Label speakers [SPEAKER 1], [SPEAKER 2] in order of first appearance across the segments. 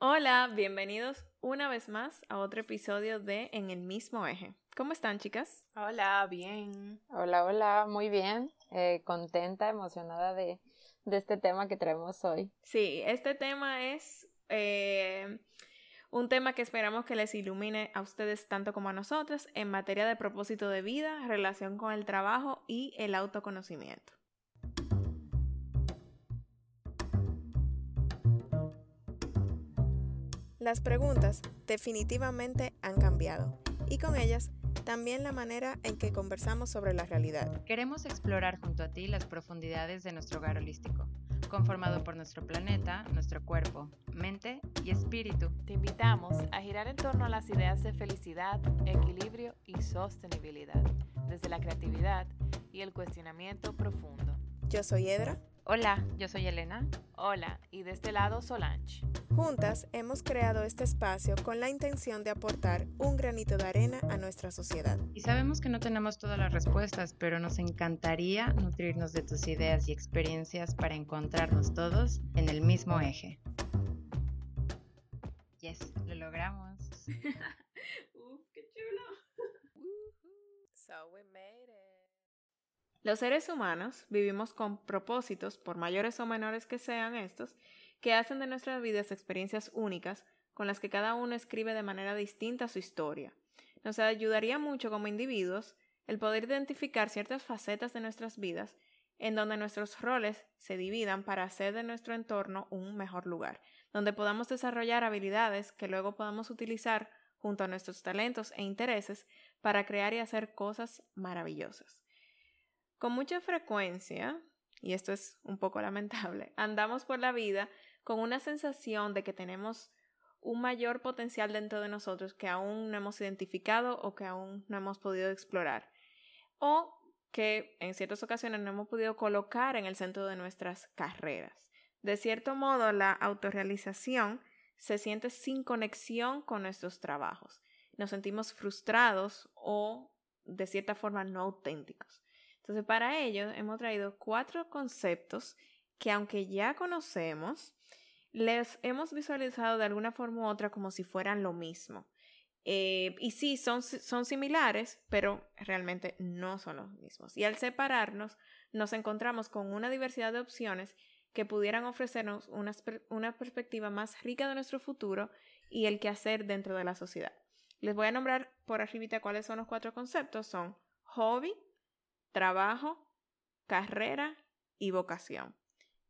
[SPEAKER 1] Hola, bienvenidos una vez más a otro episodio de En el mismo eje. ¿Cómo están, chicas?
[SPEAKER 2] Hola, bien.
[SPEAKER 3] Hola, hola, muy bien. Eh, contenta, emocionada de, este tema que traemos hoy.
[SPEAKER 1] Sí, este tema es eh, un tema que esperamos que les ilumine a ustedes tanto como a nosotros en materia de propósito de vida, relación con el trabajo y el autoconocimiento. Las preguntas definitivamente han cambiado y con ellas también la manera en que conversamos sobre la realidad.
[SPEAKER 3] Queremos explorar junto a ti las profundidades de nuestro hogar holístico, conformado por nuestro planeta, nuestro cuerpo, mente y espíritu.
[SPEAKER 2] Te invitamos a girar en torno a las ideas de felicidad, equilibrio y sostenibilidad, desde la creatividad y el cuestionamiento profundo.
[SPEAKER 1] Yo soy Edra.
[SPEAKER 3] Hola, yo soy Elena.
[SPEAKER 2] Hola, y de este lado Solange.
[SPEAKER 1] Juntas hemos creado este espacio con la intención de aportar un granito de arena a nuestra sociedad.
[SPEAKER 3] Y sabemos que no tenemos todas las respuestas, pero nos encantaría nutrirnos de tus ideas y experiencias para encontrarnos todos en el mismo eje. Yes, lo logramos.
[SPEAKER 1] Los seres humanos vivimos con propósitos, por mayores o menores que sean estos, que hacen de nuestras vidas experiencias únicas con las que cada uno escribe de manera distinta su historia. Nos ayudaría mucho como individuos el poder identificar ciertas facetas de nuestras vidas en donde nuestros roles se dividan para hacer de nuestro entorno un mejor lugar, donde podamos desarrollar habilidades que luego podamos utilizar junto a nuestros talentos e intereses para crear y hacer cosas maravillosas. Con mucha frecuencia, y esto es un poco lamentable, andamos por la vida con una sensación de que tenemos un mayor potencial dentro de nosotros que aún no hemos identificado o que aún no hemos podido explorar. O que en ciertas ocasiones no hemos podido colocar en el centro de nuestras carreras. De cierto modo, la autorrealización se siente sin conexión con nuestros trabajos. Nos sentimos frustrados o de cierta forma no auténticos. Entonces, para ello hemos traído cuatro conceptos que aunque ya conocemos, les hemos visualizado de alguna forma u otra como si fueran lo mismo. Eh, y sí, son, son similares, pero realmente no son los mismos. Y al separarnos, nos encontramos con una diversidad de opciones que pudieran ofrecernos una, una perspectiva más rica de nuestro futuro y el que hacer dentro de la sociedad. Les voy a nombrar por arribita cuáles son los cuatro conceptos. Son hobby, trabajo, carrera y vocación.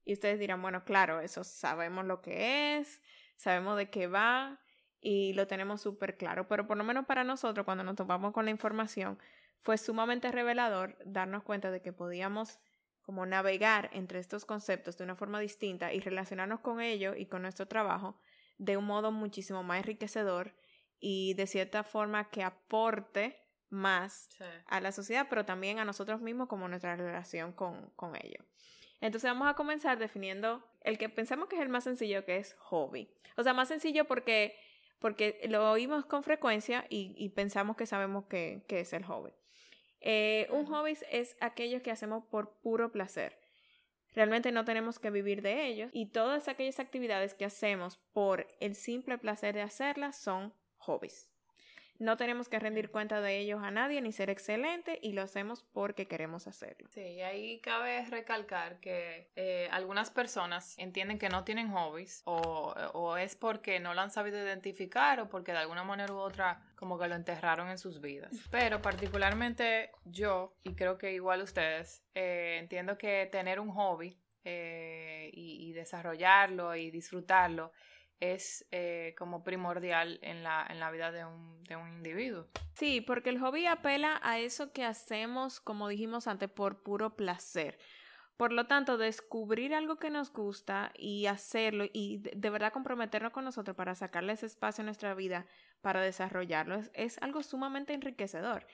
[SPEAKER 1] Y ustedes dirán, bueno, claro, eso sabemos lo que es, sabemos de qué va y lo tenemos súper claro, pero por lo menos para nosotros, cuando nos topamos con la información, fue sumamente revelador darnos cuenta de que podíamos como navegar entre estos conceptos de una forma distinta y relacionarnos con ellos y con nuestro trabajo de un modo muchísimo más enriquecedor y de cierta forma que aporte más a la sociedad, pero también a nosotros mismos como nuestra relación con, con ello. Entonces vamos a comenzar definiendo el que pensamos que es el más sencillo, que es hobby. O sea, más sencillo porque, porque lo oímos con frecuencia y, pensamos que sabemos qué es el hobby. Eh, un hobby es aquello que hacemos por puro placer. Realmente no tenemos que vivir de ellos y todas aquellas actividades que hacemos por el simple placer de hacerlas son hobbies. No tenemos que rendir cuenta de ellos a nadie ni ser excelente y lo hacemos porque queremos hacerlo.
[SPEAKER 2] Sí, y ahí cabe recalcar que eh, algunas personas entienden que no tienen hobbies o, o, es porque no lo han sabido identificar o porque de alguna manera u otra como que lo enterraron en sus vidas. Pero particularmente yo, y creo que igual ustedes, eh, entiendo que tener un hobby eh, y, y desarrollarlo y disfrutarlo es eh, como primordial en la, en la vida de un, de un, individuo.
[SPEAKER 1] Sí, porque el hobby apela a eso que hacemos, como dijimos antes, por puro placer. Por lo tanto, descubrir algo que nos gusta y hacerlo y de, verdad comprometernos con nosotros para sacarle ese espacio en nuestra vida para desarrollarlo es, es algo sumamente enriquecedor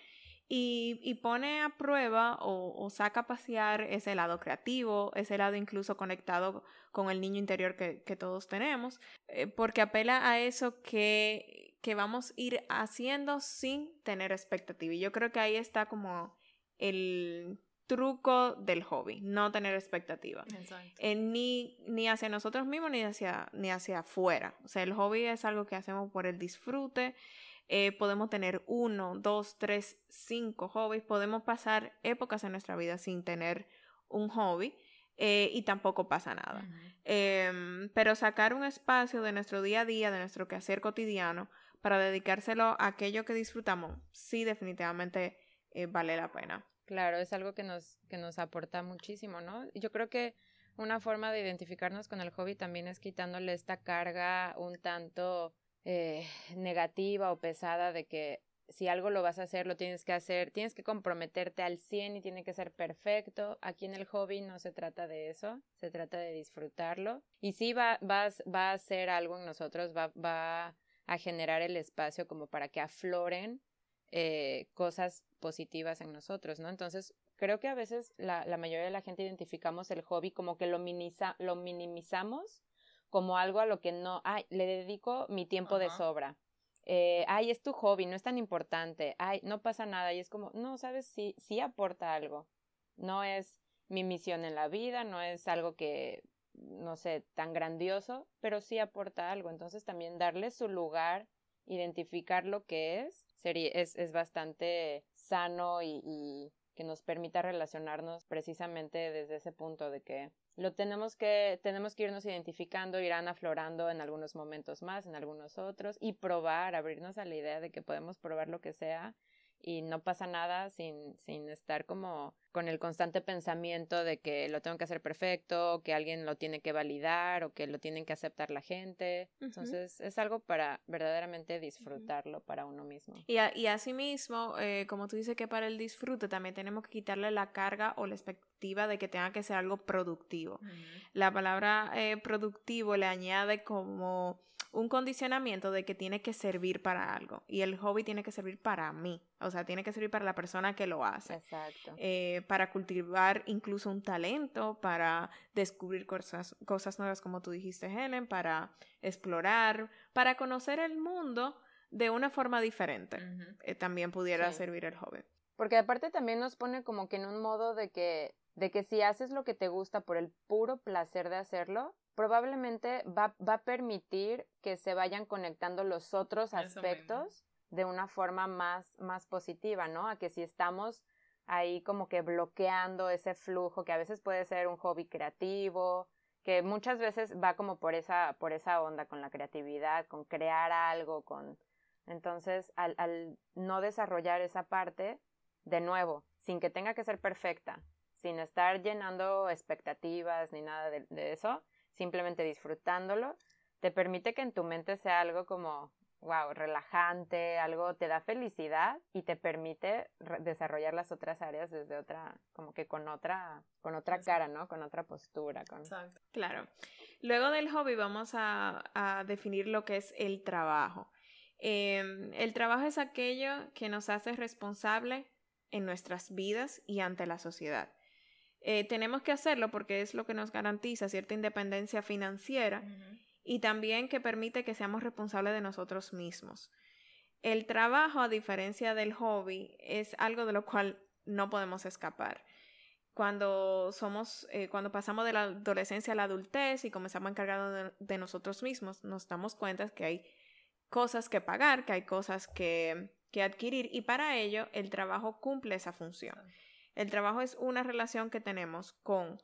[SPEAKER 1] y, pone a prueba o, saca a pasear ese lado creativo, ese lado incluso conectado con el niño interior que, todos tenemos, eh, porque apela a eso que, que vamos a ir haciendo sin tener expectativa. Y yo creo que ahí está como el, truco del hobby, no tener expectativas. Eh, ni, ni hacia nosotros mismos ni hacia, ni hacia afuera. O sea, el hobby es algo que hacemos por el disfrute. Eh, podemos tener uno, dos, tres, cinco hobbies. Podemos pasar épocas en nuestra vida sin tener un hobby. Eh, y tampoco pasa nada. Em, pero sacar un espacio de nuestro día a día, de nuestro quehacer cotidiano, para dedicárselo a aquello que disfrutamos, sí definitivamente vale la pena.
[SPEAKER 3] Claro, es algo que nos, que nos aporta muchísimo, ¿no? Yo creo que una forma de identificarnos con el hobby también es quitándole esta carga un tanto eh, negativa o pesada de que si algo lo vas a hacer, lo tienes que hacer, tienes que comprometerte al 100 y tiene que ser perfecto. Aquí en el hobby no se trata de eso, se trata de disfrutarlo. Y sí va, va, va a ser algo en nosotros, va, va a generar el espacio como para que afloren eh, cosas positivas en nosotros, ¿no? Entonces, creo que a veces la, la mayoría de la gente identificamos el hobby como que lo, lo minimizamos como algo a lo que no, ay, le dedico mi tiempo de sobra. Eh, ay, es tu hobby, no es tan importante, ay, no pasa nada, y es como, no, sabes, sí, sí aporta algo. No es mi misión en la vida, no es algo que, no sé, tan grandioso, pero sí aporta algo. Entonces también darle su lugar, identificar lo que es es, es bastante sano y, y que nos permita relacionarnos precisamente desde ese punto de que lo tenemos que tenemos que irnos identificando, irán aflorando en algunos momentos más, en algunos otros y probar, abrirnos a la idea de que podemos probar lo que sea y no pasa nada sin, sin estar como con el constante pensamiento de que lo tengo que hacer perfecto, que alguien lo tiene que validar o que lo tienen que aceptar la gente. Entonces es algo para verdaderamente disfrutarlo para uno mismo.
[SPEAKER 1] Y, a, y asimismo, eh, como tú dices que para el disfrute también tenemos que quitarle la carga o la expectativa de que tenga que ser algo productivo. La palabra eh, productivo le añade como un condicionamiento de que tiene que servir para algo y el hobby tiene que servir para mí, o sea, tiene que servir para la persona que lo hace.
[SPEAKER 3] Exacto.
[SPEAKER 1] Eh, para cultivar incluso un talento, para descubrir cosas, cosas nuevas como tú dijiste, Helen, para explorar, para conocer el mundo de una forma diferente. Eh, también pudiera servir el hobby.
[SPEAKER 3] Porque aparte también nos pone como que en un modo de que, de que si haces lo que te gusta por el puro placer de hacerlo, probablemente va, va a permitir que se vayan conectando los otros aspectos de una forma más, más positiva, ¿no? A que si estamos ahí como que bloqueando ese flujo, que a veces puede ser un hobby creativo, que muchas veces va como por esa, por esa onda con la creatividad, con crear algo, con... Entonces, al, al no desarrollar esa parte, de nuevo, sin que tenga que ser perfecta, sin estar llenando expectativas ni nada de eso, simplemente disfrutándolo, te permite que en tu mente sea algo como, wow, relajante, algo te da felicidad y te permite desarrollar las otras áreas desde otra, como que con otra, con otra cara, ¿no? Con otra postura. Con...
[SPEAKER 1] Exacto. Claro. Luego del hobby vamos a, definir lo que es el trabajo. Em, el trabajo es aquello que nos hace responsable en nuestras vidas y ante la sociedad. Eh, tenemos que hacerlo porque es lo que nos garantiza cierta independencia financiera y también que permite que seamos responsables de nosotros mismos. El trabajo, a diferencia del hobby, es algo de lo cual no podemos escapar. Cuando somos, eh, cuando pasamos de la adolescencia a la adultez y comenzamos a encargarnos de, nosotros mismos, nos damos cuenta que hay cosas que pagar, que hay cosas que, que adquirir y para ello el trabajo cumple esa función. El trabajo es una relación que tenemos con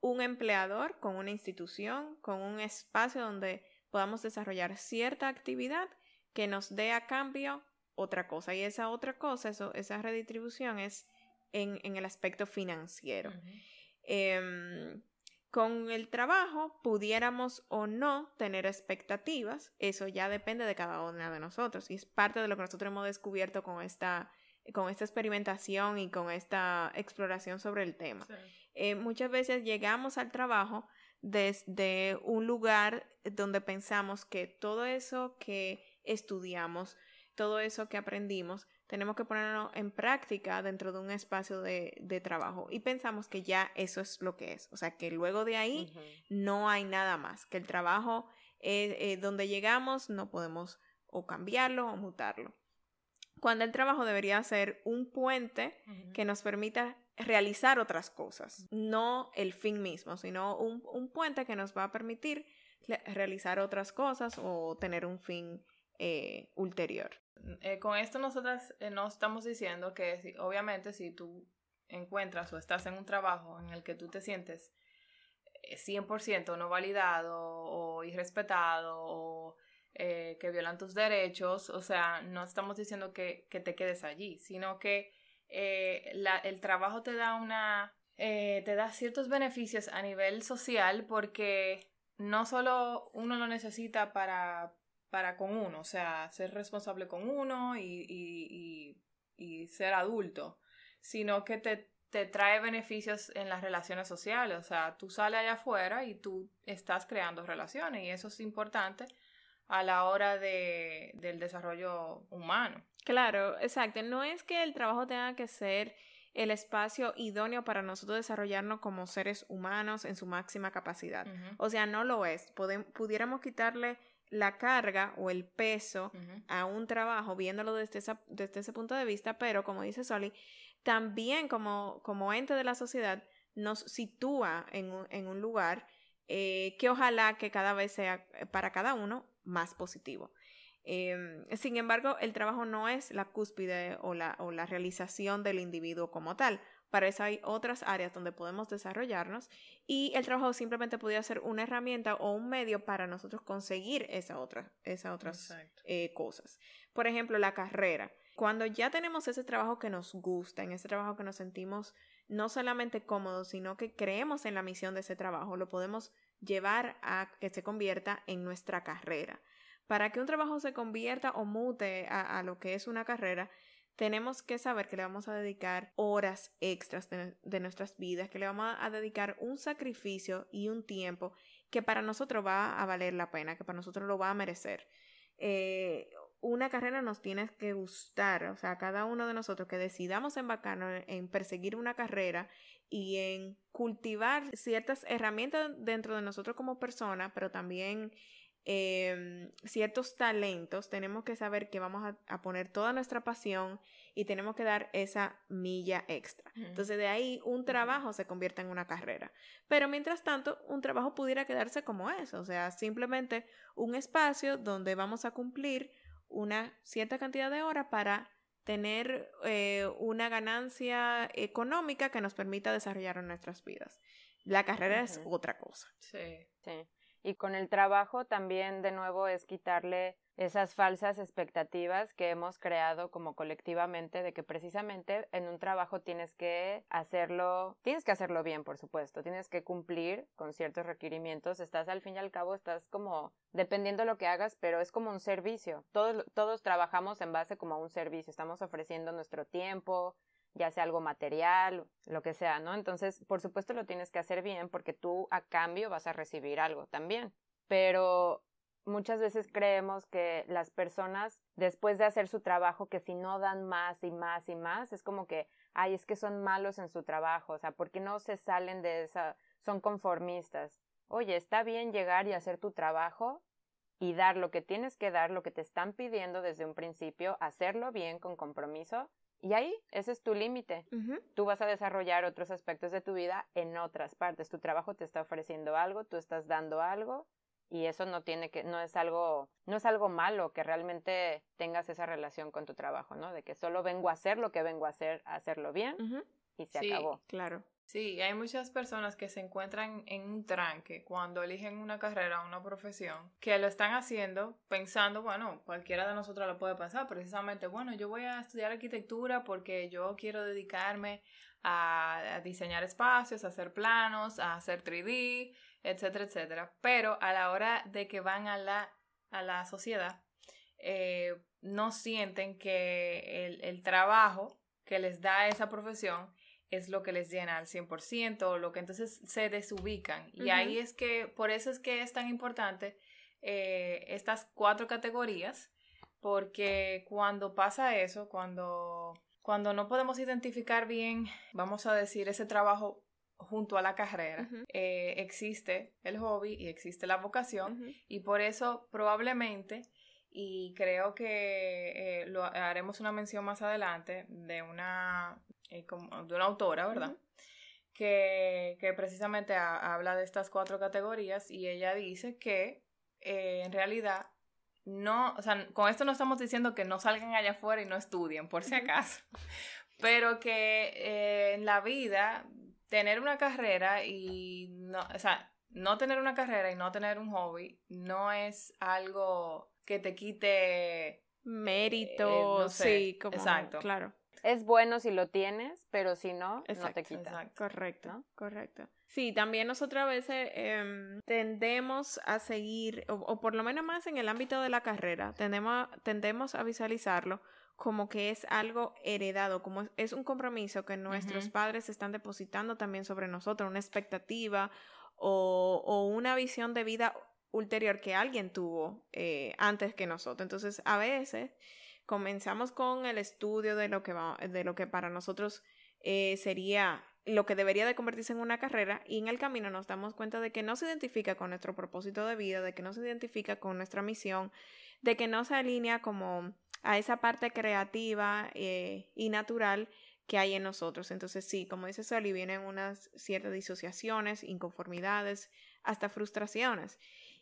[SPEAKER 1] un empleador, con una institución, con un espacio donde podamos desarrollar cierta actividad que nos dé a cambio otra cosa. Y esa otra cosa, eso, esa redistribución es en, el aspecto financiero. Em, con el trabajo pudiéramos o no tener expectativas, eso ya depende de cada una de nosotros y es parte de lo que nosotros hemos descubierto con esta con esta experimentación y con esta exploración sobre el tema. Eh, muchas veces llegamos al trabajo desde un lugar donde pensamos que todo eso que estudiamos, todo eso que aprendimos, tenemos que ponerlo en práctica dentro de un espacio de, trabajo y pensamos que ya eso es lo que es. O sea, que luego de ahí no hay nada más, que el trabajo eh, donde llegamos no podemos o cambiarlo o mutarlo cuando el trabajo debería ser un puente que nos permita realizar otras cosas, no el fin mismo, sino un, un puente que nos va a permitir realizar otras cosas o tener un fin eh, ulterior.
[SPEAKER 2] Eh, con esto nosotras eh, no estamos diciendo que obviamente si tú encuentras o estás en un trabajo en el que tú te sientes 100% no validado o irrespetado o que violan tus derechos, o sea, no estamos diciendo que, que te quedes allí, sino que la, el trabajo te da una, te da ciertos beneficios a nivel social porque no solo uno lo necesita para, para con uno, o sea, ser responsable con uno y, y, y, ser adulto, sino que te, te, trae beneficios en las relaciones sociales, o sea, tú sales allá afuera y tú estás creando relaciones y eso es importante a la hora de, del desarrollo humano.
[SPEAKER 1] Claro, exacto. No es que el trabajo tenga que ser el espacio idóneo para nosotros desarrollarnos como seres humanos en su máxima capacidad. O sea, no lo es. pudiéramos quitarle la carga o el peso a un trabajo viéndolo desde, esa, desde ese punto de vista, pero como dice Soli, también como, como ente de la sociedad nos sitúa en, en un lugar eh, que ojalá que cada vez sea eh, para cada uno más positivo. Em, sin embargo, el trabajo no es la cúspide o la, o la realización del individuo como tal. Para eso hay otras áreas donde podemos desarrollarnos y el trabajo simplemente podría ser una herramienta o un medio para nosotros conseguir esa otra, esas otras eh, cosas. Por ejemplo, la carrera. Cuando ya tenemos ese trabajo que nos gusta, en ese trabajo que nos sentimos no solamente cómodos, sino que creemos en la misión de ese trabajo, lo podemos llevar a que se convierta en nuestra carrera. Para que un trabajo se convierta o mute a, lo que es una carrera, tenemos que saber que le vamos a dedicar horas extras de, nuestras vidas, que le vamos a dedicar un sacrificio y un tiempo que para nosotros va a valer la pena, que para nosotros lo va a merecer. Eh, una carrera nos tiene que gustar, o sea, cada uno de nosotros que decidamos embarcarnos en perseguir una carrera y en cultivar ciertas herramientas dentro de nosotros como persona, pero también Em, ciertos talentos, tenemos que saber que vamos a, poner toda nuestra pasión y tenemos que dar esa milla extra. Entonces de ahí un trabajo se convierte en una carrera. Pero mientras tanto, un trabajo pudiera quedarse como eso, o sea, simplemente un espacio donde vamos a cumplir una cierta cantidad de horas para tener eh, una ganancia económica que nos permita desarrollar nuestras vidas. La carrera es otra cosa.
[SPEAKER 3] Sí. Sí. Y con el trabajo también de nuevo es quitarle esas falsas expectativas que hemos creado como colectivamente de que precisamente en un trabajo tienes que hacerlo, tienes que hacerlo bien, por supuesto, tienes que cumplir con ciertos requerimientos, estás al fin y al cabo, estás como, dependiendo lo que hagas, pero es como un servicio. Todos, todos trabajamos en base como a un servicio, estamos ofreciendo nuestro tiempo, ya sea algo material, lo que sea, ¿no? Entonces, por supuesto lo tienes que hacer bien porque tú a cambio vas a recibir algo también. Pero muchas veces creemos que las personas, después de hacer su trabajo, que si no dan más y más y más, es como que, ay, es que son malos en su trabajo, o sea, ¿por qué no se salen de esa, son conformistas? Oye, está bien llegar y hacer tu trabajo y dar lo que tienes que dar, lo que te están pidiendo desde un principio, hacerlo bien con compromiso y ahí, ese es tu límite. Tú vas a desarrollar otros aspectos de tu vida en otras partes. Tu trabajo te está ofreciendo algo, tú estás dando algo y eso no tiene que no es algo no es algo malo que realmente tengas esa relación con tu trabajo, ¿no? De que solo vengo a hacer lo que vengo a hacer, a hacerlo bien y se
[SPEAKER 1] sí,
[SPEAKER 3] acabó.
[SPEAKER 1] Claro.
[SPEAKER 2] Sí, hay muchas personas que se encuentran en un tranque cuando eligen una carrera, una profesión, que lo están haciendo pensando, bueno, cualquiera de nosotros lo puede pensar, precisamente, bueno, yo voy a estudiar arquitectura porque yo quiero dedicarme a, diseñar espacios, a hacer planos, a hacer 3D, etcétera, etcétera. Pero a la hora de que van a la, a la sociedad, eh, no sienten que el, el trabajo que les da esa profesión es lo que les llena al 100%, lo que entonces se desubican. Y ahí es que, por eso es que es tan importante eh, estas cuatro categorías, porque cuando pasa eso, cuando, cuando no podemos identificar bien, vamos a decir, ese trabajo junto a la carrera, eh, existe el hobby y existe la vocación, y por eso probablemente y creo que eh, lo, haremos una mención más adelante de una, eh, de una autora, ¿verdad? que, que, precisamente habla de estas cuatro categorías y ella dice que en realidad no, o sea, con esto no estamos diciendo que no salgan allá afuera y no estudien, por si acaso, pero que en la vida tener una carrera y no, o sea, no tener una carrera y no tener un hobby no es algo que te quite
[SPEAKER 1] mérito, eh, sí, como, exacto. claro.
[SPEAKER 3] Es bueno si lo tienes, pero si no, no te quita.
[SPEAKER 1] Exacto. Correcto, correcto. Sí, también nosotros a veces em, tendemos a seguir, o, por lo menos más en el ámbito de la carrera, tendemos, tendemos a visualizarlo como que es algo heredado, como es un compromiso que nuestros padres están depositando también sobre nosotros, una expectativa o, o una visión de vida ulterior que alguien tuvo eh, antes que nosotros. Entonces, a veces comenzamos con el estudio de lo que, va, de lo que para nosotros eh, sería lo que debería de convertirse en una carrera y en el camino nos damos cuenta de que no se identifica con nuestro propósito de vida, de que no se identifica con nuestra misión, de que no se alinea como a esa parte creativa eh, y natural que hay en nosotros. Entonces sí, como dice Sally, vienen unas ciertas disociaciones, inconformidades, hasta frustraciones.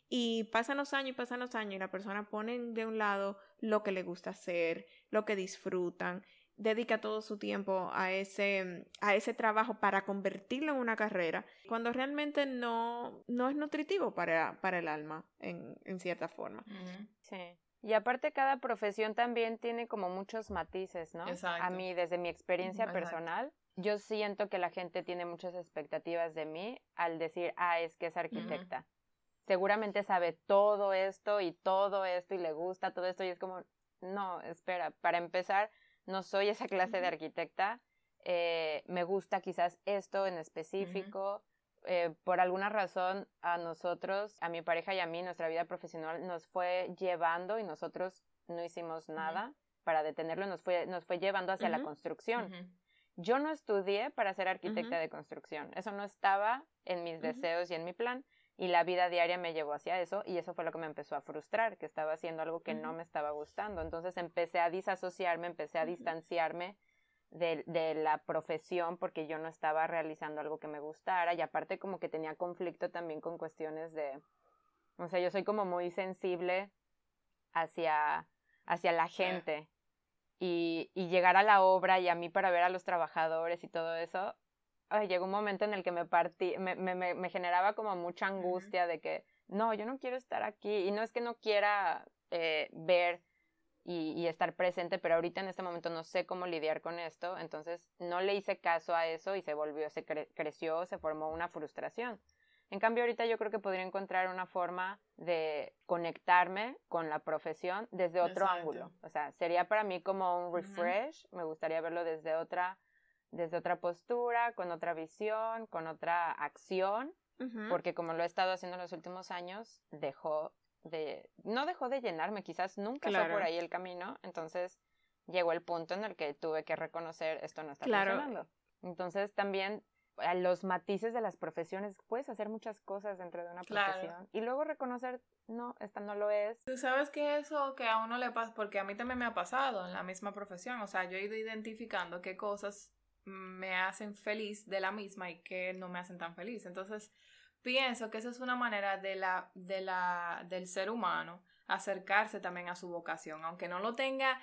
[SPEAKER 1] Y pasan los años y pasan los años y la persona pone de un lado lo que le gusta hacer, lo que disfrutan, dedica todo su tiempo a ese, a ese trabajo para convertirlo en una carrera, cuando realmente no, no es nutritivo para, para el alma, en, en cierta forma.
[SPEAKER 3] Sí. Y aparte cada profesión también tiene como muchos matices, ¿no? Exacto. A mí, desde mi experiencia personal, yo siento que la gente tiene muchas expectativas de mí al decir, ah, es que es arquitecta seguramente sabe todo esto y todo esto y le gusta todo esto y es como, no, espera, para empezar, no soy esa clase de arquitecta, eh, me gusta quizás esto en específico. Eh, por alguna razón a nosotros, a mi pareja y a mí, nuestra vida profesional nos fue llevando y nosotros no hicimos nada para detenerlo, nos fue, nos fue llevando hacia la construcción. Yo no estudié para ser arquitecta de construcción, eso no estaba en mis deseos y en mi plan y la vida diaria me llevó hacia eso y eso fue lo que me empezó a frustrar, que estaba haciendo algo que no me estaba gustando. Entonces empecé a disasociarme, empecé a distanciarme de, de, la profesión porque yo no estaba realizando algo que me gustara y aparte como que tenía conflicto también con cuestiones de, o sea, yo soy como muy sensible hacia, hacia la gente. Y, y llegar a la obra y a mí para ver a los trabajadores y todo eso, llegó un momento en el que me partí, me, me, me generaba como mucha angustia de que, no, yo no quiero estar aquí. Y no es que no quiera eh, ver y, y, estar presente, pero ahorita en este momento no sé cómo lidiar con esto. Entonces no le hice caso a eso y se volvió, se creció, se formó una frustración. En cambio, ahorita yo creo que podría encontrar una forma de conectarme con la profesión desde otro ángulo. O sea, sería para mí como un refresh. Me gustaría verlo desde otra desde otra postura, con otra visión, con otra acción, porque como lo he estado haciendo en los últimos años, dejó de, no dejó de llenarme, quizás nunca fue por ahí el camino, entonces llegó el punto en el que tuve que reconocer esto no está funcionando. Entonces también a los matices de las profesiones, puedes hacer muchas cosas dentro de una profesión y luego reconocer, no, esta no lo es.
[SPEAKER 2] Tú sabes que eso que a uno le pasa, porque a mí también me ha pasado en la misma profesión, o sea, yo he ido identificando qué cosas me hacen feliz de la misma y que no me hacen tan feliz. Entonces, pienso que esa es una manera de la, de la, del ser humano acercarse también a su vocación, aunque no lo tenga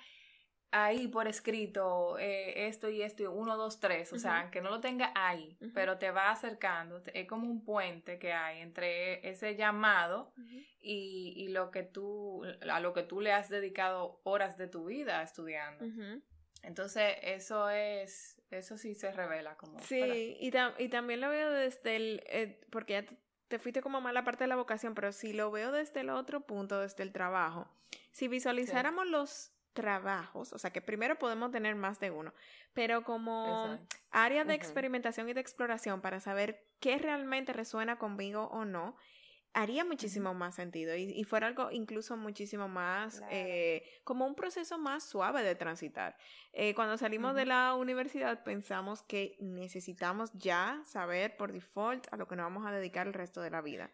[SPEAKER 2] ahí por escrito, eh, esto y esto, uno, dos, tres, o sea, aunque no lo tenga ahí, pero te va acercando, es como un puente que hay entre ese llamado y, y, lo que tú, a lo que tú le has dedicado horas de tu vida estudiando. Entonces, eso es, eso sí se revela como...
[SPEAKER 1] Sí, y, y, también lo veo desde el, eh, porque ya te fuiste como más la parte de la vocación, pero si lo veo desde el otro punto, desde el trabajo, si visualizáramos los trabajos, o sea que primero podemos tener más de uno, pero como área de experimentación y de exploración para saber qué realmente resuena conmigo o no, haría muchísimo más sentido y, fuera algo incluso muchísimo más, eh, como un proceso más suave de transitar. Eh, cuando salimos de la universidad pensamos que necesitamos ya saber por default a lo que nos vamos a dedicar el resto de la vida.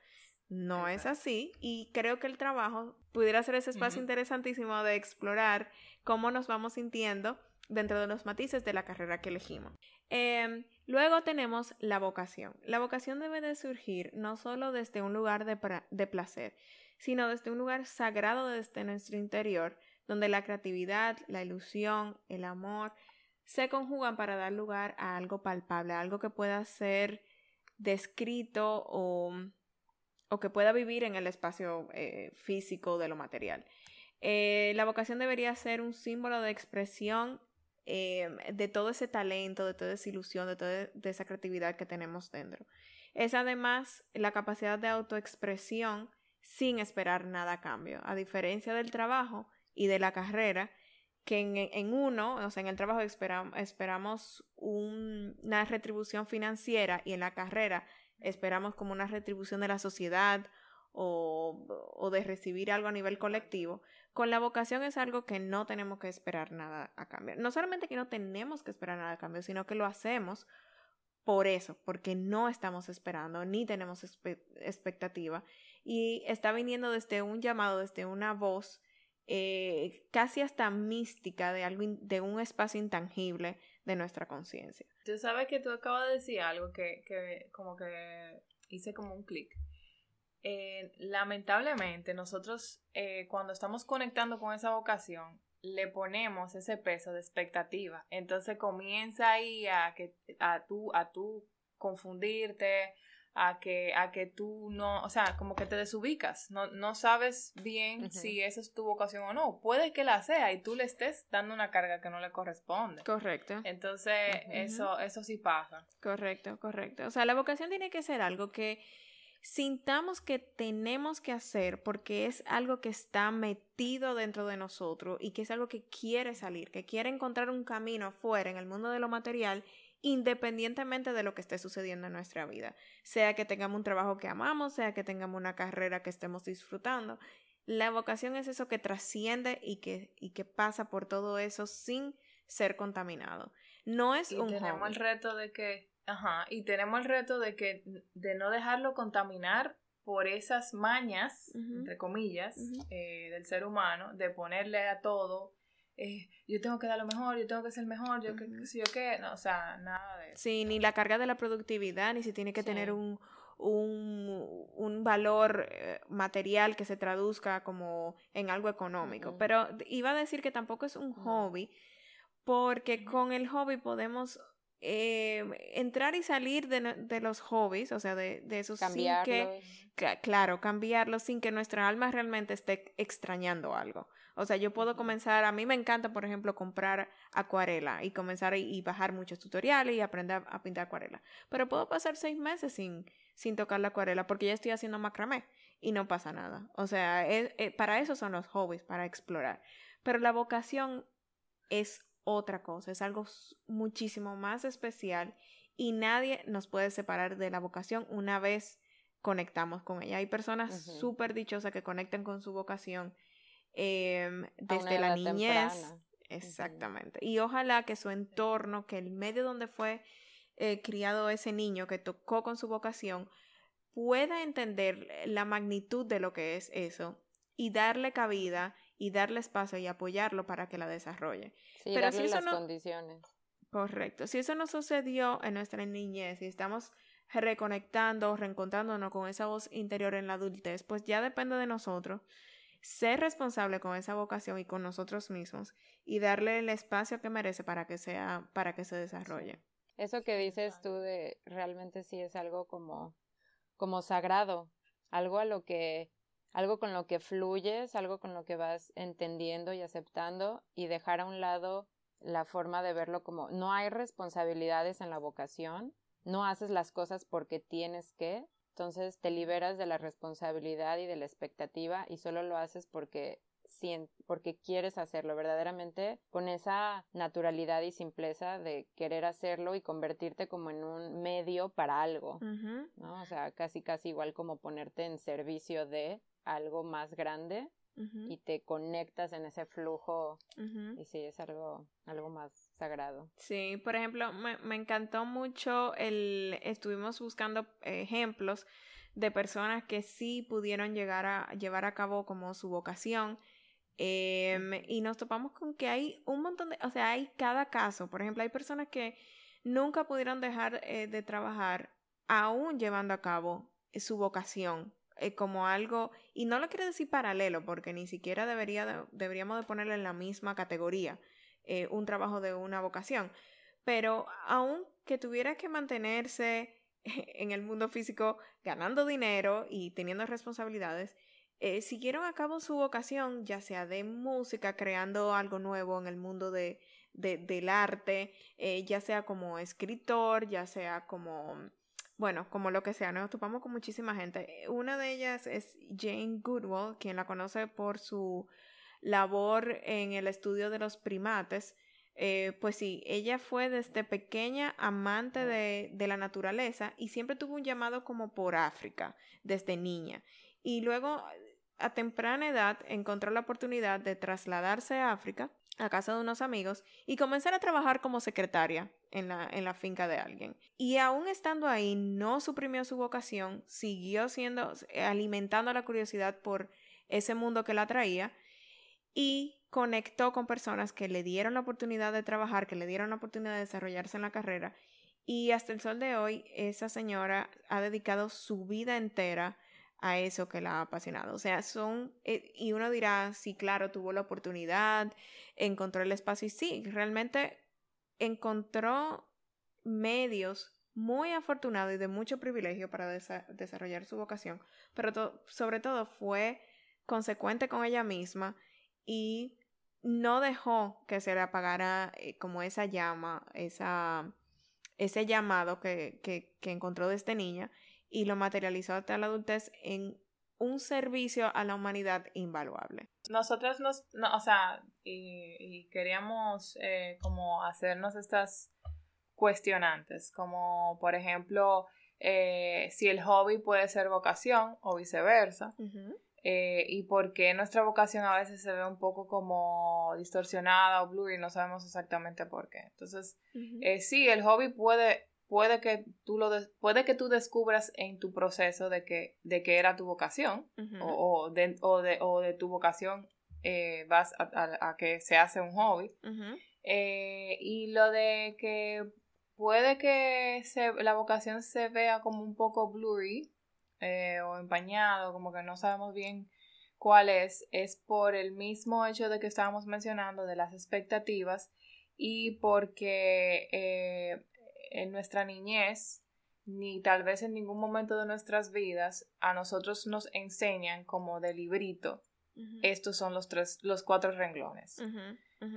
[SPEAKER 1] no es así y creo que el trabajo pudiera ser ese espacio interesantísimo de explorar cómo nos vamos sintiendo dentro de los matices de la carrera que elegimos. Em, luego tenemos la vocación. La vocación debe de surgir no solo desde un lugar de, placer, sino desde un lugar sagrado desde nuestro interior, donde la creatividad, la ilusión, el amor se conjugan para dar lugar a algo palpable, algo que pueda ser descrito o o que pueda vivir en el espacio eh, físico de lo material. Eh, la vocación debería ser un símbolo de expresión eh, de todo ese talento, de toda esa ilusión, de toda esa creatividad que tenemos dentro. Es además la capacidad de autoexpresión sin esperar nada a cambio, a diferencia del trabajo y de la carrera, que en, uno, o sea, en el trabajo esperamos una retribución financiera y en la carrera esperamos como una retribución de la sociedad o, de recibir algo a nivel colectivo, con la vocación es algo que no tenemos que esperar nada a cambio. No solamente que no tenemos que esperar nada a cambio, sino que lo hacemos por eso, porque no estamos esperando ni tenemos expectativa. Y está viniendo desde un llamado, desde una voz eh, casi hasta mística de, algo, de un espacio intangible de nuestra conciencia.
[SPEAKER 2] Tú sabes que tú acabas de decir algo que, que como que hice como un clic. Eh, lamentablemente nosotros eh, cuando estamos conectando con esa vocación le ponemos ese peso de expectativa. Entonces comienza ahí a que a tú a tú confundirte, a que, a que tú no, o sea, como que te desubicas, no, no sabes bien si esa es tu vocación o no. Puede que la sea y tú le estés dando una carga que no le corresponde.
[SPEAKER 1] Correcto.
[SPEAKER 2] Entonces, eso, eso sí pasa.
[SPEAKER 1] Correcto, correcto. O sea, la vocación tiene que ser algo que sintamos que tenemos que hacer porque es algo que está metido dentro de nosotros y que es algo que quiere salir, que quiere encontrar un camino afuera en el mundo de lo material independientemente de lo que esté sucediendo en nuestra vida, sea que tengamos un trabajo que amamos, sea que tengamos una carrera que estemos disfrutando. La vocación es eso que trasciende y que, y que pasa por todo eso sin ser contaminado. No es
[SPEAKER 2] y
[SPEAKER 1] un
[SPEAKER 2] tenemos el reto de que, ajá, y tenemos el reto de que de no dejarlo contaminar por esas mañas, entre comillas, eh, del ser humano, de ponerle a todo eh, yo tengo que dar lo mejor, yo tengo que ser mejor, yo que, si yo qué, no, o sea, nada de eso.
[SPEAKER 1] Sí, ni la carga de la productividad, ni si tiene que tener un, un, un, valor eh, material que se traduzca como en algo económico. Pero iba a decir que tampoco es un hobby, porque con el hobby podemos eh, entrar y salir de, de, los hobbies, o sea, de, de esos sin que, claro, cambiarlos sin que nuestra alma realmente esté extrañando algo. O sea, yo puedo comenzar, a mí me encanta, por ejemplo, comprar acuarela y comenzar y, bajar muchos tutoriales y aprender a, pintar acuarela. Pero puedo pasar seis meses sin, sin tocar la acuarela porque ya estoy haciendo macramé y no pasa nada. O sea, para eso son los hobbies, para explorar. Pero la vocación es otra cosa, es algo muchísimo más especial y nadie nos puede separar de la vocación una vez conectamos con ella. Hay personas súper dichosas que conectan con su vocación Em, desde la niñez. Exactamente. Y ojalá que su entorno, que el medio donde fue eh, criado ese niño que tocó con su vocación, pueda entender la magnitud de lo que es eso y darle cabida y darle espacio y apoyarlo para que la desarrolle.
[SPEAKER 3] Pero si eso las no... condiciones.
[SPEAKER 1] Correcto. Si eso no sucedió en nuestra niñez y estamos reconectando, reencontrándonos con esa voz interior en la adultez, pues ya depende de nosotros ser responsable con esa vocación y con nosotros mismos y darle el espacio que merece para que sea, para que se desarrolle.
[SPEAKER 3] Eso que dices tú de realmente sí es algo como, como sagrado, algo a lo que, algo con lo que fluyes, algo con lo que vas entendiendo y aceptando y dejar a un lado la forma de verlo como no hay responsabilidades en la vocación, no haces las cosas porque tienes que, entonces te liberas de la responsabilidad y de la expectativa y solo lo haces porque porque quieres hacerlo verdaderamente con esa naturalidad y simpleza de querer hacerlo y convertirte como en un medio para algo, ¿no? O sea, casi casi igual como ponerte en servicio de algo más grande y te conectas en ese flujo y sí, es algo, algo más sagrado.
[SPEAKER 1] Sí, por ejemplo, me, me encantó mucho el, estuvimos buscando ejemplos de personas que sí pudieron llegar a llevar a cabo como su vocación. Em, y nos topamos con que hay un montón de, o sea, hay cada caso. Por ejemplo, hay personas que nunca pudieron dejar eh, de trabajar aún llevando a cabo su vocación eh, como algo, y no lo quiero decir paralelo, porque ni siquiera debería deberíamos de en la misma categoría, eh, un trabajo de una vocación, pero aún que tuviera que mantenerse en el mundo físico ganando dinero y teniendo responsabilidades, eh, siguieron a cabo su vocación, ya sea de música, creando algo nuevo en el mundo de, del arte, ya sea como escritor, ya sea como bueno, como lo que sea, nos topamos con muchísima gente. Una de ellas es Jane Goodwell, quien la conoce por su labor en el estudio de los primates. Eh, pues sí, ella fue desde pequeña amante de, de, la naturaleza y siempre tuvo un llamado como por África, desde niña. Y luego, a temprana edad, encontró la oportunidad de trasladarse a África a casa de unos amigos y comenzar a trabajar como secretaria en la, en la finca de alguien. Y aún estando ahí, no suprimió su vocación, siguió siendo, alimentando la curiosidad por ese mundo que la atraía y conectó con personas que le dieron la oportunidad de trabajar, que le dieron la oportunidad de desarrollarse en la carrera. Y hasta el sol de hoy, esa señora ha dedicado su vida entera a eso que la ha apasionado. O sea, son, eh, y uno dirá, sí, claro, tuvo la oportunidad, encontró el espacio y sí, realmente encontró medios muy afortunados y de mucho privilegio para desarrollar su vocación, pero sobre todo fue consecuente con ella misma y no dejó que se le apagara eh, como esa llama, esa, ese llamado que, que, que encontró desde niña y lo materializó hasta la adultez en un servicio a la humanidad invaluable.
[SPEAKER 2] Nosotros nos, o sea, y, queríamos eh, como hacernos estas cuestionantes, como por ejemplo, eh, si el hobby puede ser vocación o viceversa. Eh, y por qué nuestra vocación a veces se ve un poco como distorsionada o blue y no sabemos exactamente por qué. Entonces, sí, el hobby puede puede que tú lo puede que tú descubras en tu proceso de que, de que era tu vocación o, de, o, de, o, de, tu vocación eh, vas a, que se hace un hobby. Eh, y lo de que puede que se, la vocación se vea como un poco blurry eh, o empañado, como que no sabemos bien cuál es, es por el mismo hecho de que estábamos mencionando de las expectativas y porque en nuestra niñez, ni tal vez en ningún momento de nuestras vidas, a nosotros nos enseñan como de librito. Estos son los tres, los cuatro renglones.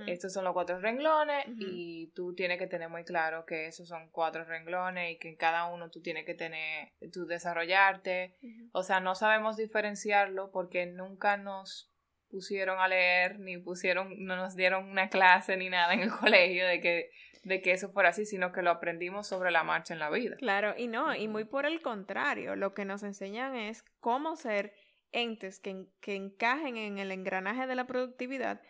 [SPEAKER 2] Estos son los cuatro renglones y tú tienes que tener muy claro que esos son cuatro renglones y que en cada uno tú tienes que tener, tú desarrollarte. O sea, no sabemos diferenciarlo porque nunca nos pusieron a leer, ni pusieron, no nos dieron una clase ni nada en el colegio de que de que eso fuera así, sino que lo aprendimos sobre la marcha en la vida.
[SPEAKER 1] Claro, y no, y muy por el contrario, lo que nos enseñan es cómo ser entes que, que encajen en el engranaje de la productividad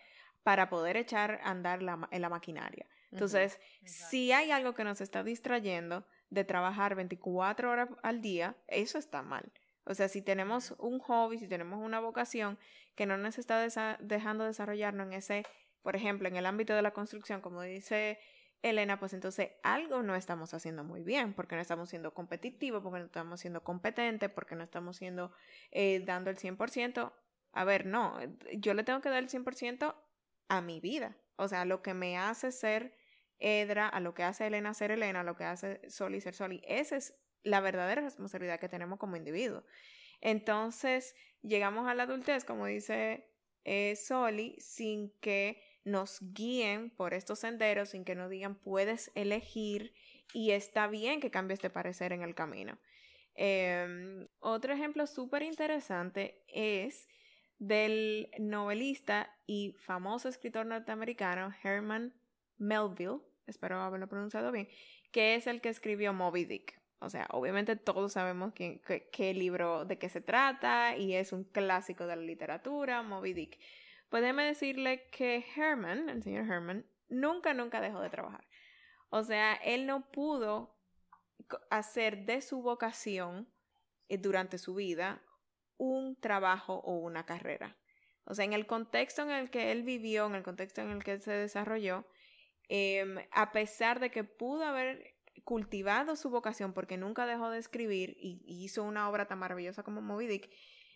[SPEAKER 1] para poder echar a andar la, en la maquinaria. Entonces, si hay algo que nos está distrayendo de trabajar 24 horas al día, eso está mal. O sea, si tenemos un hobby, si tenemos una vocación que no nos está dejando desarrollarnos en ese, por ejemplo, en el ámbito de la construcción, como dice Elena, pues entonces algo no estamos haciendo muy bien, porque no estamos siendo competitivos, porque no estamos siendo competentes, porque no estamos siendo eh, dando el 100%. A ver, no, yo le tengo que dar el 100% a mi vida, o sea, lo que me hace ser Edra, a lo que hace Elena ser Elena, a lo que hace Soli ser Soli. Esa es la verdadera responsabilidad que tenemos como individuo. Entonces, llegamos a la adultez, como dice eh, Soli, sin que nos guíen por estos senderos sin que nos digan puedes elegir y está bien que cambies de parecer en el camino. Em, otro ejemplo súper interesante es del novelista y famoso escritor norteamericano Herman Melville, espero haberlo pronunciado bien, que es el que escribió Moby Dick. O sea, obviamente todos sabemos qué, qué libro, de qué se trata y es un clásico de la literatura, Moby Dick. Pues decirle que Herman, el señor Herman, nunca, nunca dejó de trabajar. O sea, él no pudo hacer de su vocación eh, durante su vida un trabajo o una carrera. O sea, en el contexto en el que él vivió, en el contexto en el que él se desarrolló, em, a pesar de que pudo haber cultivado su vocación porque nunca dejó de escribir y, hizo una obra tan maravillosa como Moby Dick,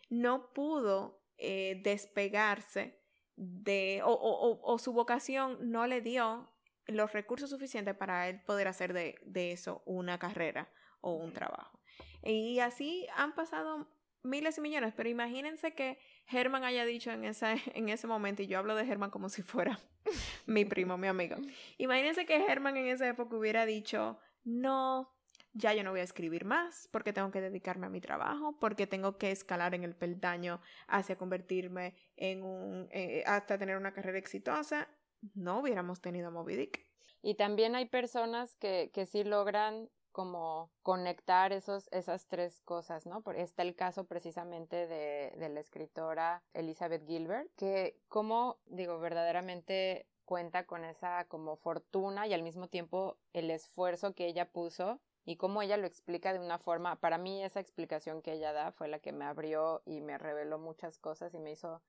[SPEAKER 1] no pudo eh, despegarse de, o, su vocación no le dio los recursos suficientes para él poder hacer de, de eso una carrera o un trabajo. Y así han pasado miles y millones, pero imagínense que Herman haya dicho en, esa, en ese momento, y yo hablo de Herman como si fuera mi primo, mi amigo. Imagínense que Herman en esa época hubiera dicho, no, ya yo no voy a escribir más porque tengo que dedicarme a mi trabajo, porque tengo que escalar en el peldaño hacia convertirme en un, eh, hasta tener una carrera exitosa, no hubiéramos tenido Moby Dick.
[SPEAKER 3] Y también hay personas que, que sí logran como conectar esos, esas tres cosas, ¿no? Está el caso precisamente de, de la escritora Elizabeth Gilbert, que como, digo, verdaderamente cuenta con esa como fortuna y al mismo tiempo el esfuerzo que ella puso y cómo ella lo explica de una forma, para mí esa explicación que ella da fue la que me abrió y me reveló muchas cosas y me hizo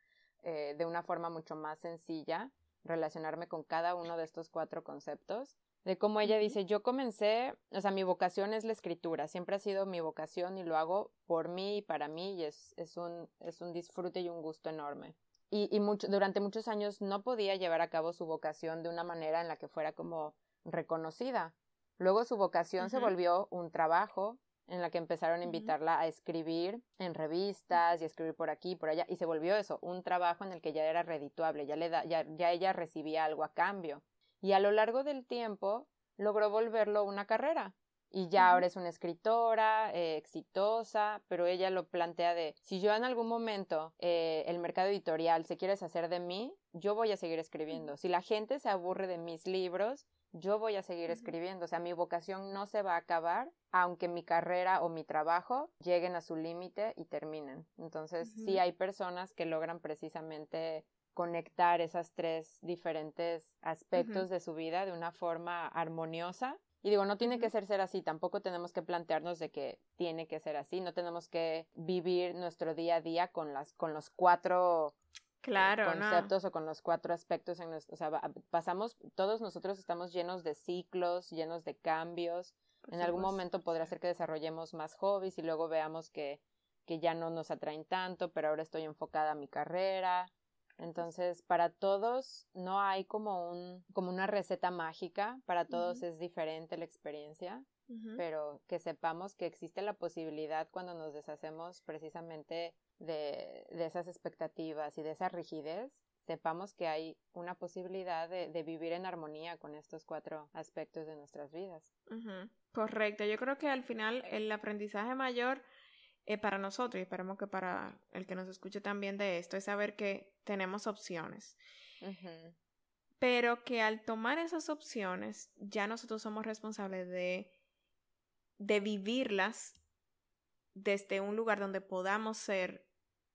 [SPEAKER 3] eh, de una forma mucho más sencilla relacionarme con cada uno de estos cuatro conceptos de cómo ella dice, yo comencé, o sea, mi vocación es la escritura, siempre ha sido mi vocación y lo hago por mí y para mí y es, es, un, es un disfrute y un gusto enorme. Y, y mucho, durante muchos años no podía llevar a cabo su vocación de una manera en la que fuera como reconocida. Luego su vocación se volvió un trabajo en la que empezaron a invitarla a escribir en revistas y escribir por aquí, por allá, y se volvió eso, un trabajo en el que ya era redituable, ya, le da, ya, ya ella recibía algo a cambio y a lo largo del tiempo logró volverlo una carrera. Y ya ahora es una escritora eh, exitosa, pero ella lo plantea de, si yo en algún momento eh, el mercado editorial se quiere deshacer de mí, yo voy a seguir escribiendo. Si la gente se aburre de mis libros, yo voy a seguir escribiendo. O sea, mi vocación no se va a acabar, aunque mi carrera o mi trabajo lleguen a su límite y terminen. Entonces, sí hay personas que logran precisamente conectar esas tres diferentes aspectos de su vida de una forma armoniosa. Y digo, no tiene que ser ser así, tampoco tenemos que plantearnos de que tiene que ser así, no tenemos que vivir nuestro día a día con las con los cuatro
[SPEAKER 1] claro,
[SPEAKER 3] conceptos o con los cuatro aspectos en nuestro, o sea, pasamos todos nosotros estamos llenos de ciclos, llenos de cambios. en algún momento podrá ser que desarrollemos más hobbies y luego veamos que que ya no nos atraen tanto, pero ahora estoy enfocada a mi carrera. Entonces, para todos no hay como un como una receta mágica, para todos es diferente la experiencia, pero que sepamos que existe la posibilidad cuando nos deshacemos precisamente de, de esas expectativas y de esa rigidez, sepamos que hay una posibilidad de, de, vivir en armonía con estos cuatro aspectos de nuestras vidas.
[SPEAKER 1] Correcto, yo creo que al final el aprendizaje mayor eh, para nosotros, y esperemos que para el que nos escuche también de esto, es saber que tenemos opciones. Pero que al tomar esas opciones, ya nosotros somos responsables de, de vivirlas desde un lugar donde podamos ser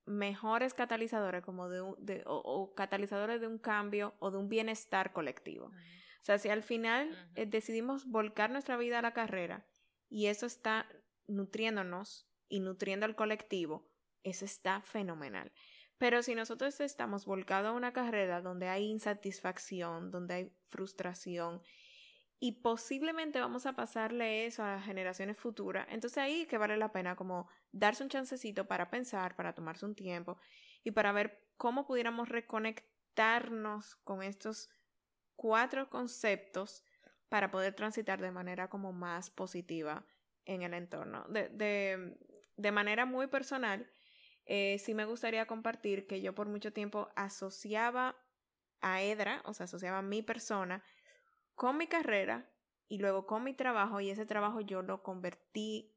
[SPEAKER 1] mejores catalizadores como de, de o, catalizadores de un cambio o de un bienestar colectivo. O sea, si al final eh, decidimos volcar nuestra vida a la carrera y eso está nutriéndonos y nutriendo al colectivo, eso está fenomenal. Pero si nosotros estamos volcados a una carrera donde hay insatisfacción, donde hay frustración, y posiblemente vamos a pasarle eso a generaciones futuras, entonces ahí que vale la pena como darse un chancecito para pensar, para tomarse un tiempo y para ver cómo pudiéramos reconectarnos con estos cuatro conceptos para poder transitar de manera como más positiva en el entorno. De, de, de manera muy personal, eh, sí me gustaría compartir que yo por mucho tiempo asociaba a Edra, o sea, asociaba a mi persona con mi carrera y luego con mi trabajo y ese trabajo yo lo convertí,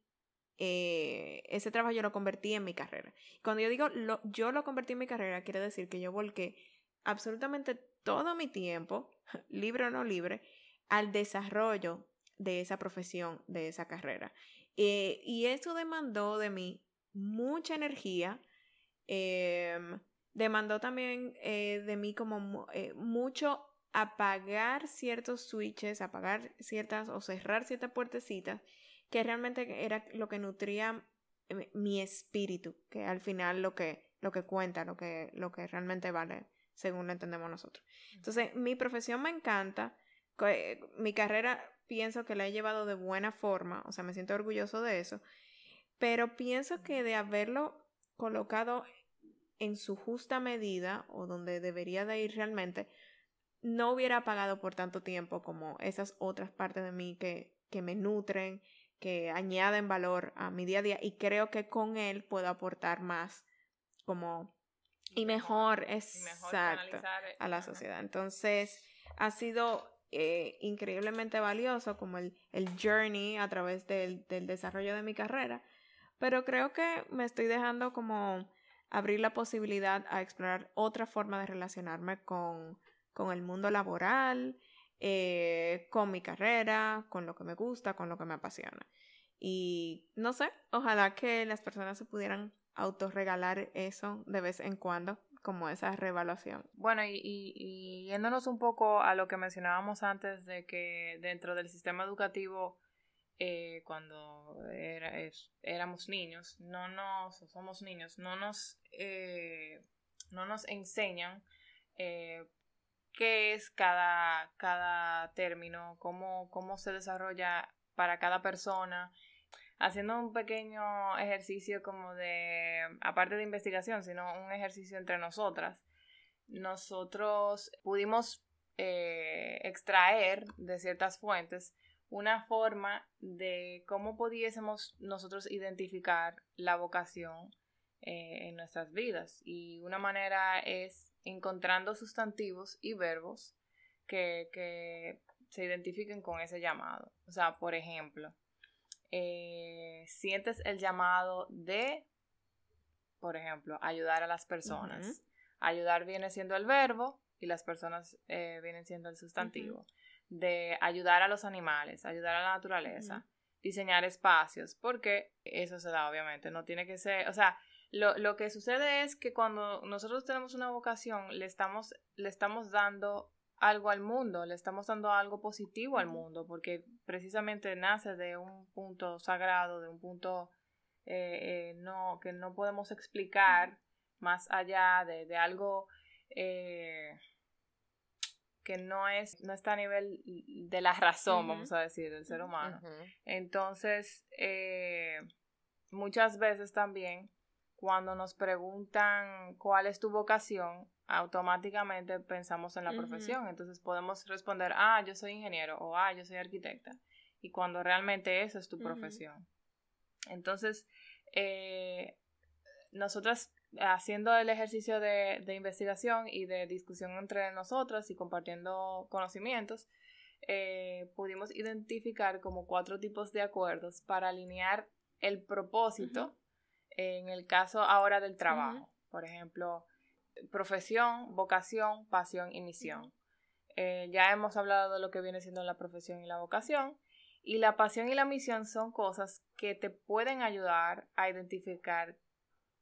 [SPEAKER 1] eh, ese trabajo yo lo convertí en mi carrera. Cuando yo digo lo, yo lo convertí en mi carrera, quiere decir que yo volqué absolutamente todo mi tiempo, libre o no libre, al desarrollo de esa profesión, de esa carrera. Eh, y eso demandó de mí mucha energía, em, demandó también eh, de mí como mucho apagar ciertos switches, apagar ciertas o cerrar ciertas puertecitas que realmente era lo que nutría mi espíritu, que al final lo que, lo que cuenta, lo que, lo que realmente vale, según lo entendemos nosotros. Entonces, mi profesión me encanta, mi carrera pienso que la he llevado de buena forma, o sea, me siento orgulloso de eso, pero pienso que de haberlo colocado en su justa medida o donde debería de ir realmente, no hubiera pagado por tanto tiempo como esas otras partes de mí que, que me nutren, que añaden valor a mi día a día y creo que con él puedo aportar más como y mejor, exacto a la sociedad. Entonces ha sido eh, increíblemente valioso como el, el journey a través del, del desarrollo de mi carrera, pero creo que me estoy dejando como abrir la posibilidad a explorar otra forma de relacionarme con, con el mundo laboral, eh, con mi carrera, con lo que me gusta, con lo que me apasiona. Y no sé, ojalá que las personas se pudieran autorregalar eso de vez en cuando, como esa reevaluación.
[SPEAKER 2] Bueno, y, y, yéndonos un poco a lo que mencionábamos antes de que dentro del sistema educativo eh, cuando era, éramos niños, no nos, somos niños, no nos, eh, no nos enseñan eh, qué es cada, cada término, cómo, cómo se desarrolla para cada persona, haciendo un pequeño ejercicio como de, aparte de investigación, sino un ejercicio entre nosotras. Nosotros pudimos extraer de ciertas fuentes una forma de cómo pudiésemos nosotros identificar la vocación eh, en nuestras vidas. Y una manera es encontrando sustantivos y verbos que, se identifiquen con ese llamado. O sea, por ejemplo, eh, sientes el llamado de, por ejemplo, ayudar a las personas. Ayudar viene siendo el verbo y las personas eh, vienen siendo el sustantivo. De ayudar a los animales, ayudar a la naturaleza, diseñar espacios, porque eso se da obviamente, no tiene que ser, o sea, lo, lo, que sucede es que cuando nosotros tenemos una vocación, le estamos, le estamos dando algo al mundo, le estamos dando algo positivo al mundo, porque precisamente nace de un punto sagrado, de un punto eh, eh, no, que no podemos explicar más allá de, de algo eh, que no es, no está a nivel de la razón, vamos a decir, del ser humano. Entonces, eh, muchas veces también, cuando nos preguntan cuál es tu vocación, automáticamente pensamos en la profesión. Entonces podemos responder, ah, yo soy ingeniero o ah, yo soy arquitecta. Y cuando realmente esa es tu profesión. Entonces, eh, nosotras haciendo el ejercicio de, investigación y de discusión entre nosotras y compartiendo conocimientos, eh, pudimos identificar como cuatro tipos de acuerdos para alinear el propósito en el caso ahora del trabajo. Por ejemplo, profesión, vocación, pasión y misión. Eh, ya hemos hablado de lo que viene siendo la profesión y la vocación. Y la pasión y la misión son cosas que te pueden ayudar a identificar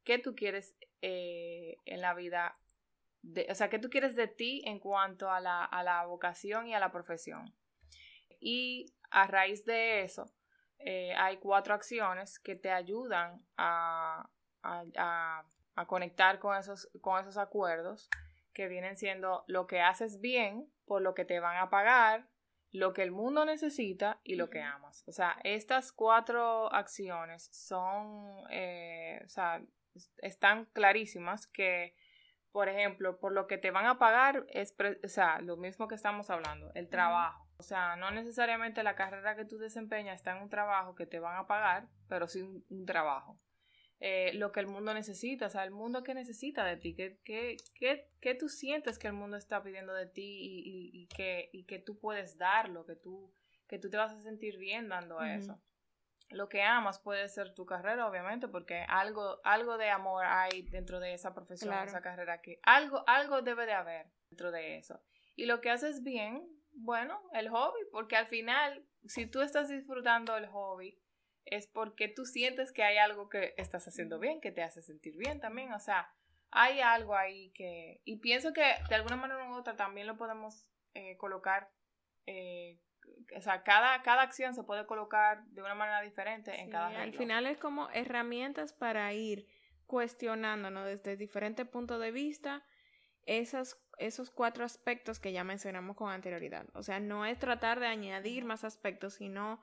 [SPEAKER 2] qué tú quieres eh, en la vida, de, o sea, qué tú quieres de ti en cuanto a la, a la vocación y a la profesión. Y a raíz de eso, eh, hay cuatro acciones que te ayudan a, a, a, conectar con esos, con esos acuerdos que vienen siendo lo que haces bien, por lo que te van a pagar, lo que el mundo necesita y lo que amas. O sea, estas cuatro acciones son, eh, o sea, están clarísimas que, por ejemplo, por lo que te van a pagar es, o sea, lo mismo que estamos hablando, el trabajo. O sea, no necesariamente la carrera que tú desempeñas está en un trabajo que te van a pagar, pero sí un, trabajo. Eh, lo que el mundo necesita, o sea, el mundo que necesita de ti, ¿qué, qué, qué, qué tú sientes que el mundo está pidiendo de ti y, y, que, y que tú puedes darlo, que tú, que tú te vas a sentir bien dando eso lo que amas puede ser tu carrera, obviamente, porque algo, algo de amor hay dentro de esa profesión, esa carrera, que algo, algo debe de haber dentro de eso. Y lo que haces bien, bueno, el hobby, porque al final, si tú estás disfrutando el hobby, es porque tú sientes que hay algo que estás haciendo bien, que te hace sentir bien también, o sea, hay algo ahí que, y pienso que de alguna manera u otra también lo podemos eh, colocar eh, o sea, cada, cada acción se puede colocar de una manera diferente en cada
[SPEAKER 1] Al final es como herramientas para ir cuestionándonos desde diferentes puntos de vista esos, esos cuatro aspectos que ya mencionamos con anterioridad. O sea, no es tratar de añadir más aspectos, sino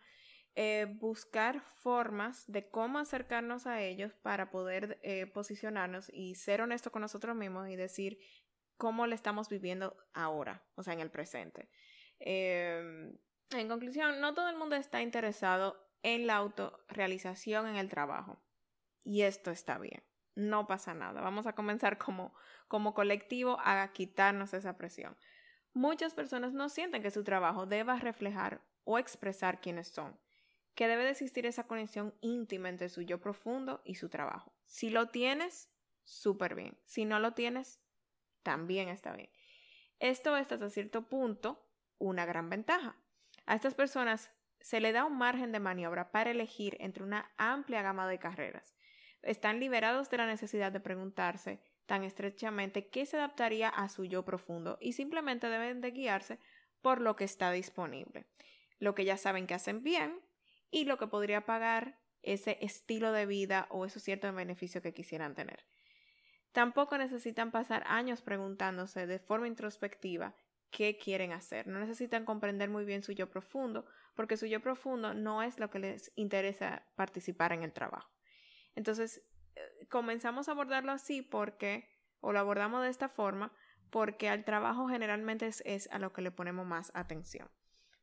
[SPEAKER 1] eh, buscar formas de cómo acercarnos a ellos para poder eh, posicionarnos y ser honestos con nosotros mismos y decir cómo le estamos viviendo ahora, o sea, en el presente. Em, en conclusión, no todo el mundo está interesado en la autorrealización en el trabajo. Y esto está bien. No pasa nada. Vamos a comenzar como, como colectivo a quitarnos esa presión. Muchas personas no sienten que su trabajo deba reflejar o expresar quiénes son, que debe de existir esa conexión íntima entre su yo profundo y su trabajo. Si lo tienes, súper bien. Si no lo tienes, también está bien. Esto es hasta cierto punto una gran ventaja. A estas personas se le da un margen de maniobra para elegir entre una amplia gama de carreras. Están liberados de la necesidad de preguntarse tan estrechamente qué se adaptaría a su yo profundo y simplemente deben de guiarse por lo que está disponible, lo que ya saben que hacen bien y lo que podría pagar ese estilo de vida o esos ciertos beneficios que quisieran tener. Tampoco necesitan pasar años preguntándose de forma introspectiva qué quieren hacer. No necesitan comprender muy bien su yo profundo, porque su yo profundo no es lo que les interesa participar en el trabajo. Entonces, eh, comenzamos a abordarlo así porque, o lo abordamos de esta forma, porque al trabajo generalmente es, a lo que le ponemos más atención.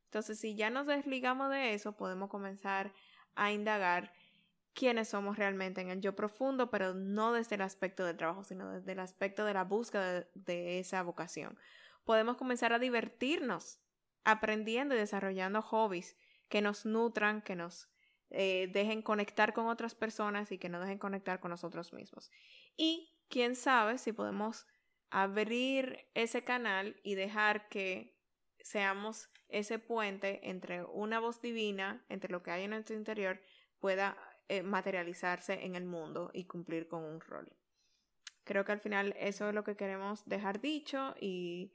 [SPEAKER 1] Entonces, si ya nos desligamos de eso, podemos comenzar a indagar quiénes somos realmente en el yo profundo, pero no desde el aspecto del trabajo, sino desde el aspecto de la búsqueda de, esa vocación. Podemos comenzar a divertirnos aprendiendo y desarrollando hobbies que nos nutran, que nos eh, dejen conectar con otras personas y que nos dejen conectar con nosotros mismos. Y quién sabe si podemos abrir ese canal y dejar que seamos ese puente entre una voz divina, entre lo que hay en nuestro interior, pueda eh, materializarse en el mundo y cumplir con un rol. Creo que al final eso es lo que queremos dejar dicho y,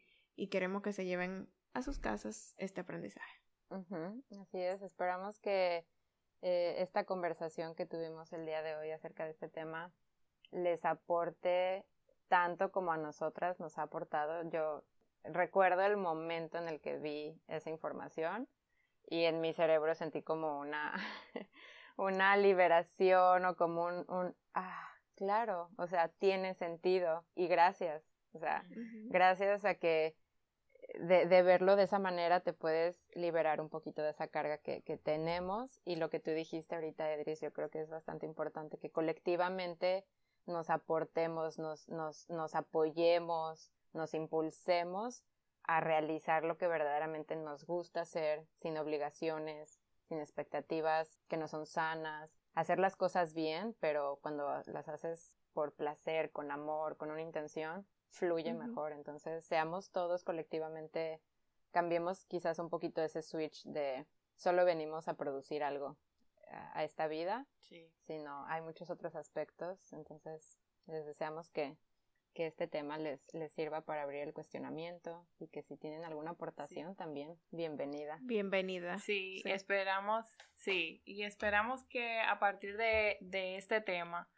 [SPEAKER 1] queremos que se lleven a sus casas este aprendizaje.
[SPEAKER 3] Así es, esperamos que eh, esta conversación que tuvimos el día de hoy acerca de este tema les aporte tanto como a nosotras nos ha aportado. Yo recuerdo el momento en el que vi esa información y en mi cerebro sentí como una una liberación o como un, un, ah, claro, o sea, tiene sentido y gracias, o sea, gracias a que de, de, verlo de esa manera te puedes liberar un poquito de esa carga que, que tenemos. Y lo que tú dijiste ahorita, Edris, yo creo que es bastante importante que colectivamente nos aportemos, nos, nos, nos apoyemos, nos impulsemos a realizar lo que verdaderamente nos gusta hacer sin obligaciones, sin expectativas que no son sanas, hacer las cosas bien, pero cuando las haces por placer, con amor, con una intención, fluye mejor. Entonces, seamos todos colectivamente, cambiemos quizás un poquito ese switch de solo venimos a producir algo a, esta vida, sino hay muchos otros aspectos. Entonces, les deseamos que que este tema les, les sirva para abrir el cuestionamiento y que si tienen alguna aportación también, bienvenida.
[SPEAKER 1] Bienvenida.
[SPEAKER 2] Sí, esperamos, sí, y esperamos que a partir de, de este tema,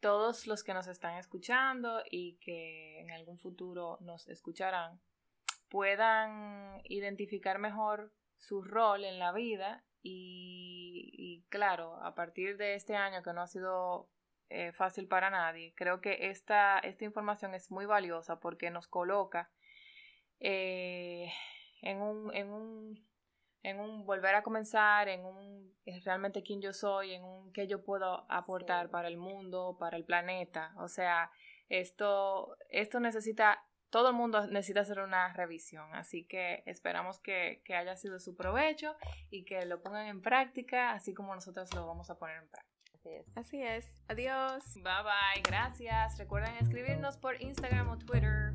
[SPEAKER 2] todos los que nos están escuchando y que en algún futuro nos escucharán, puedan identificar mejor su rol en la vida y, y, claro, a partir de este año que no ha sido eh, fácil para nadie. Creo que esta, esta información es muy valiosa porque nos coloca eh, en, un, en, un, en un volver a comenzar, en un realmente quién yo soy, en un qué yo puedo aportar para el mundo, para el planeta. O sea, esto, esto necesita todo el mundo necesita hacer una revisión, así que esperamos que, que, haya sido su provecho y que lo pongan en práctica, así como nosotros lo vamos a poner en práctica.
[SPEAKER 3] Así es.
[SPEAKER 1] Así es. Adiós.
[SPEAKER 2] Bye bye. Gracias. Recuerden escribirnos por Instagram o Twitter